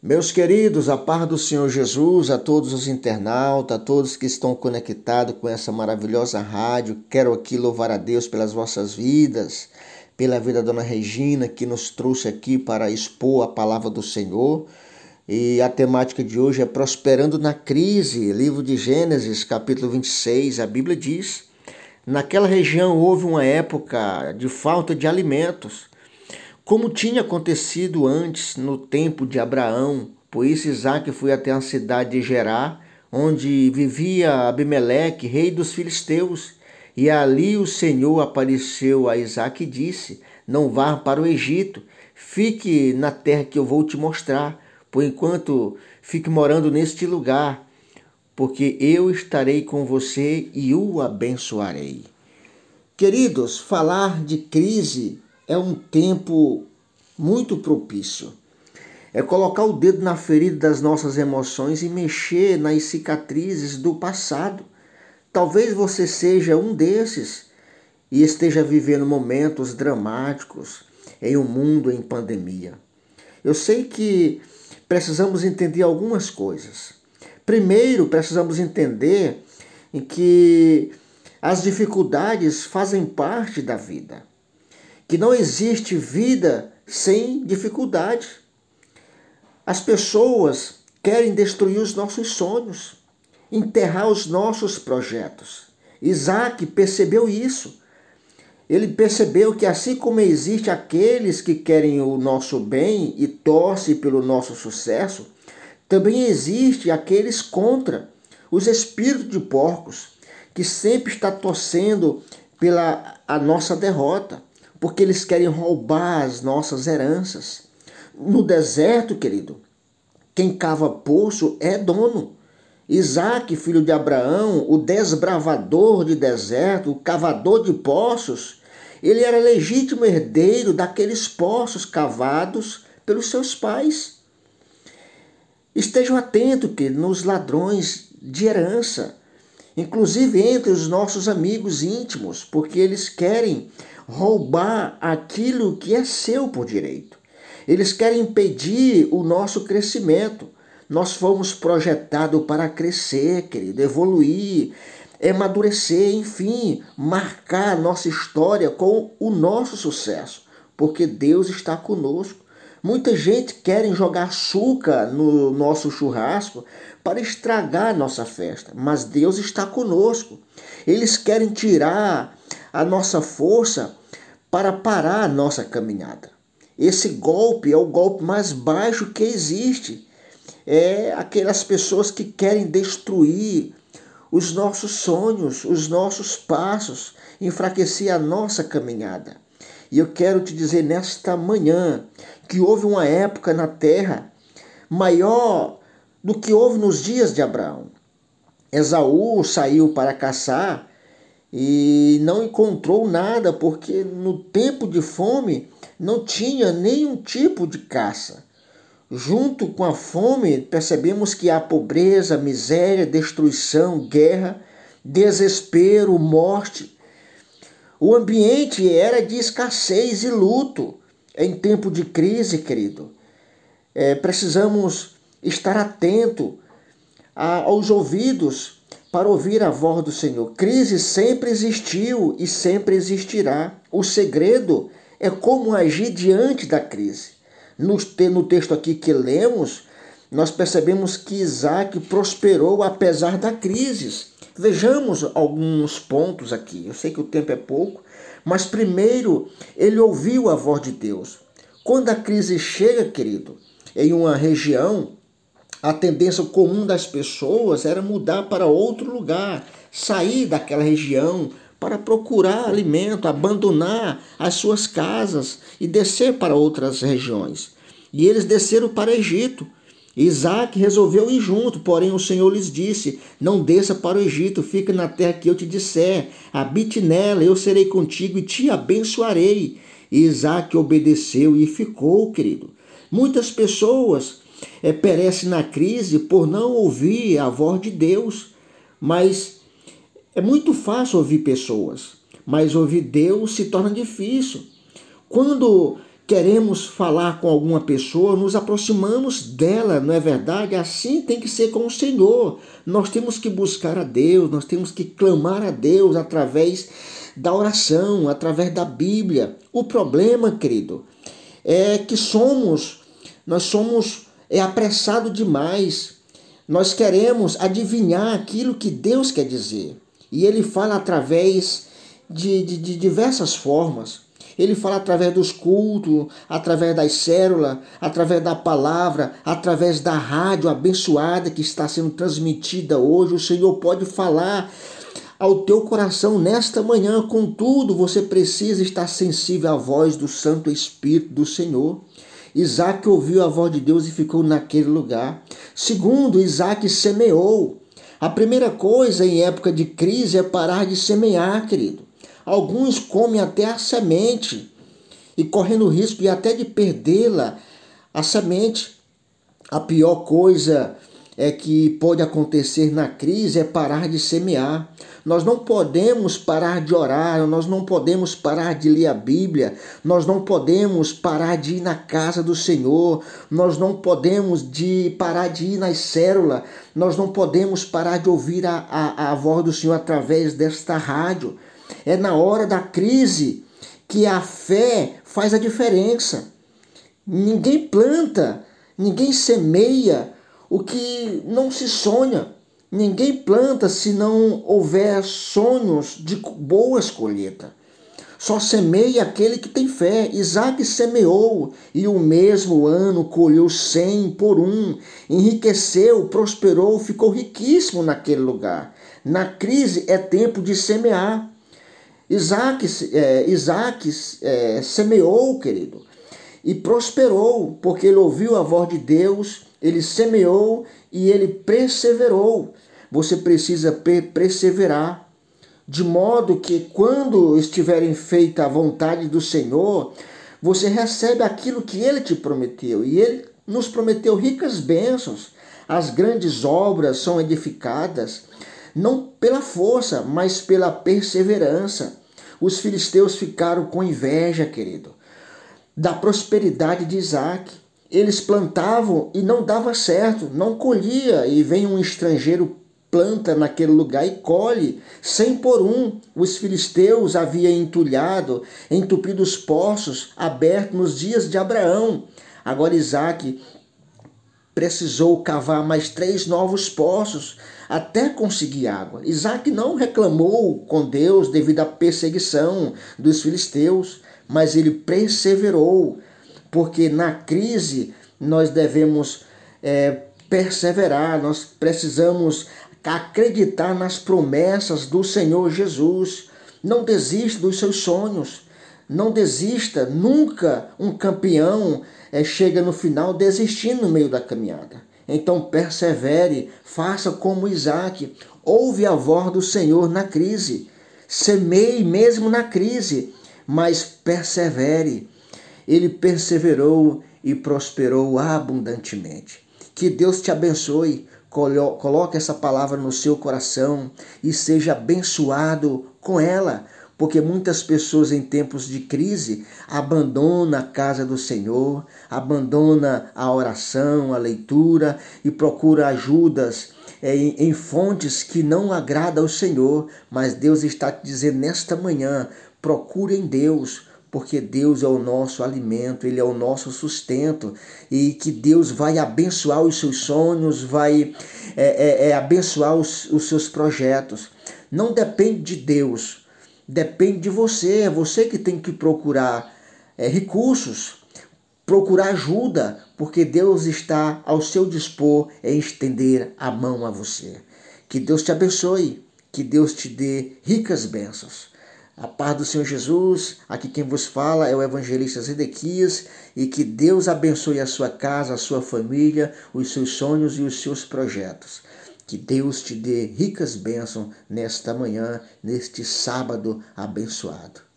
Meus queridos, a paz do Senhor Jesus, a todos os internautas, a todos que estão conectados com essa maravilhosa rádio, quero aqui louvar a Deus pelas vossas vidas, pela vida da Dona Regina, que nos trouxe aqui para expor a palavra do Senhor. E a temática de hoje é Prosperando na Crise, livro de Gênesis, capítulo 26. A Bíblia diz: Naquela região houve uma época de falta de alimentos como tinha acontecido antes no tempo de Abraão, por isso Isaac foi até a cidade de Gerá, onde vivia Abimeleque, rei dos filisteus. E ali o Senhor apareceu a Isaac e disse: Não vá para o Egito, fique na terra que eu vou te mostrar. Por enquanto, fique morando neste lugar, porque eu estarei com você e o abençoarei. Queridos, falar de crise é um tempo muito propício. É colocar o dedo na ferida das nossas emoções e mexer nas cicatrizes do passado. Talvez você seja um desses e esteja vivendo momentos dramáticos em um mundo em pandemia. Eu sei que precisamos entender algumas coisas. Primeiro, precisamos entender que as dificuldades fazem parte da vida que não existe vida sem dificuldade. As pessoas querem destruir os nossos sonhos, enterrar os nossos projetos. Isaac percebeu isso. Ele percebeu que assim como existe aqueles que querem o nosso bem e torcem pelo nosso sucesso, também existe aqueles contra os espíritos de porcos, que sempre está torcendo pela a nossa derrota porque eles querem roubar as nossas heranças. No deserto, querido, quem cava poço é dono. Isaac, filho de Abraão, o desbravador de deserto, o cavador de poços, ele era legítimo herdeiro daqueles poços cavados pelos seus pais. Estejam atentos que nos ladrões de herança, inclusive entre os nossos amigos íntimos, porque eles querem roubar aquilo que é seu por direito. Eles querem impedir o nosso crescimento. Nós fomos projetados para crescer, querido, evoluir, amadurecer, enfim, marcar a nossa história com o nosso sucesso, porque Deus está conosco. Muita gente quer jogar açúcar no nosso churrasco para estragar a nossa festa, mas Deus está conosco. Eles querem tirar a nossa força para parar a nossa caminhada. Esse golpe é o golpe mais baixo que existe. É aquelas pessoas que querem destruir os nossos sonhos, os nossos passos, enfraquecer a nossa caminhada. E eu quero te dizer nesta manhã que houve uma época na terra maior do que houve nos dias de Abraão. Esaú saiu para caçar e não encontrou nada, porque no tempo de fome não tinha nenhum tipo de caça. Junto com a fome, percebemos que há pobreza, miséria, destruição, guerra, desespero, morte. O ambiente era de escassez e luto. Em tempo de crise, querido, é, precisamos estar atento aos ouvidos para ouvir a voz do Senhor. Crise sempre existiu e sempre existirá. O segredo é como agir diante da crise. No, no texto aqui que lemos, nós percebemos que Isaac prosperou apesar da crise. Vejamos alguns pontos aqui. Eu sei que o tempo é pouco, mas primeiro ele ouviu a voz de Deus. Quando a crise chega, querido, em uma região, a tendência comum das pessoas era mudar para outro lugar, sair daquela região para procurar alimento, abandonar as suas casas e descer para outras regiões. E eles desceram para o Egito. Isaac resolveu ir junto, porém o Senhor lhes disse: Não desça para o Egito, fica na terra que eu te disser, habite nela, eu serei contigo e te abençoarei. E Isaac obedeceu e ficou, querido. Muitas pessoas é, perece na crise por não ouvir a voz de Deus. Mas é muito fácil ouvir pessoas, mas ouvir Deus se torna difícil. Quando queremos falar com alguma pessoa, nos aproximamos dela, não é verdade? Assim tem que ser com o Senhor. Nós temos que buscar a Deus, nós temos que clamar a Deus através da oração, através da Bíblia. O problema, querido, é que somos, nós somos é apressado demais. Nós queremos adivinhar aquilo que Deus quer dizer. E ele fala através de, de, de diversas formas. Ele fala através dos cultos, através das células, através da palavra, através da rádio abençoada que está sendo transmitida hoje. O Senhor pode falar ao teu coração nesta manhã. Contudo, você precisa estar sensível à voz do Santo Espírito do Senhor. Isaac ouviu a voz de Deus e ficou naquele lugar. Segundo, Isaac semeou. A primeira coisa em época de crise é parar de semear, querido. Alguns comem até a semente e correndo o risco de até de perdê-la, a semente. A pior coisa é que pode acontecer na crise é parar de semear. Nós não podemos parar de orar, nós não podemos parar de ler a Bíblia, nós não podemos parar de ir na casa do Senhor, nós não podemos de parar de ir nas células, nós não podemos parar de ouvir a, a, a voz do Senhor através desta rádio. É na hora da crise que a fé faz a diferença. Ninguém planta, ninguém semeia o que não se sonha. Ninguém planta se não houver sonhos de boas colheitas. Só semeia aquele que tem fé. Isaac semeou e o mesmo ano colheu cem por um, enriqueceu, prosperou, ficou riquíssimo naquele lugar. Na crise é tempo de semear. Isaac, é, Isaac é, semeou, querido, e prosperou, porque ele ouviu a voz de Deus, ele semeou e ele perseverou. Você precisa perseverar, de modo que quando estiverem feita a vontade do Senhor, você recebe aquilo que ele te prometeu. E ele nos prometeu ricas bênçãos. As grandes obras são edificadas não pela força, mas pela perseverança. Os filisteus ficaram com inveja, querido, da prosperidade de Isaac. Eles plantavam e não dava certo, não colhia, e vem um estrangeiro planta naquele lugar e colhe, cem por um. Os filisteus haviam entulhado, entupido os poços abertos nos dias de Abraão. Agora Isaac precisou cavar mais três novos poços até conseguir água. Isaac não reclamou com Deus devido à perseguição dos filisteus, mas ele perseverou, porque na crise nós devemos é, perseverar, nós precisamos acreditar nas promessas do Senhor Jesus. Não desista dos seus sonhos. Não desista, nunca um campeão é, chega no final desistindo no meio da caminhada. Então persevere, faça como Isaac, ouve a voz do Senhor na crise, semeie mesmo na crise, mas persevere. Ele perseverou e prosperou abundantemente. Que Deus te abençoe. Coloque essa palavra no seu coração e seja abençoado com ela porque muitas pessoas em tempos de crise abandonam a casa do Senhor, abandonam a oração, a leitura e procuram ajudas é, em, em fontes que não agradam ao Senhor. Mas Deus está te dizendo nesta manhã: procure em Deus, porque Deus é o nosso alimento, Ele é o nosso sustento, e que Deus vai abençoar os seus sonhos, vai é, é, é abençoar os, os seus projetos. Não depende de Deus, depende de você. É você que tem que procurar é, recursos, procurar ajuda, porque Deus está ao seu dispor em estender a mão a você. Que Deus te abençoe, que Deus te dê ricas bênçãos. A paz do Senhor Jesus, aqui quem vos fala é o evangelista Zedequias e que Deus abençoe a sua casa, a sua família, os seus sonhos e os seus projetos. Que Deus te dê ricas bênçãos nesta manhã, neste sábado abençoado.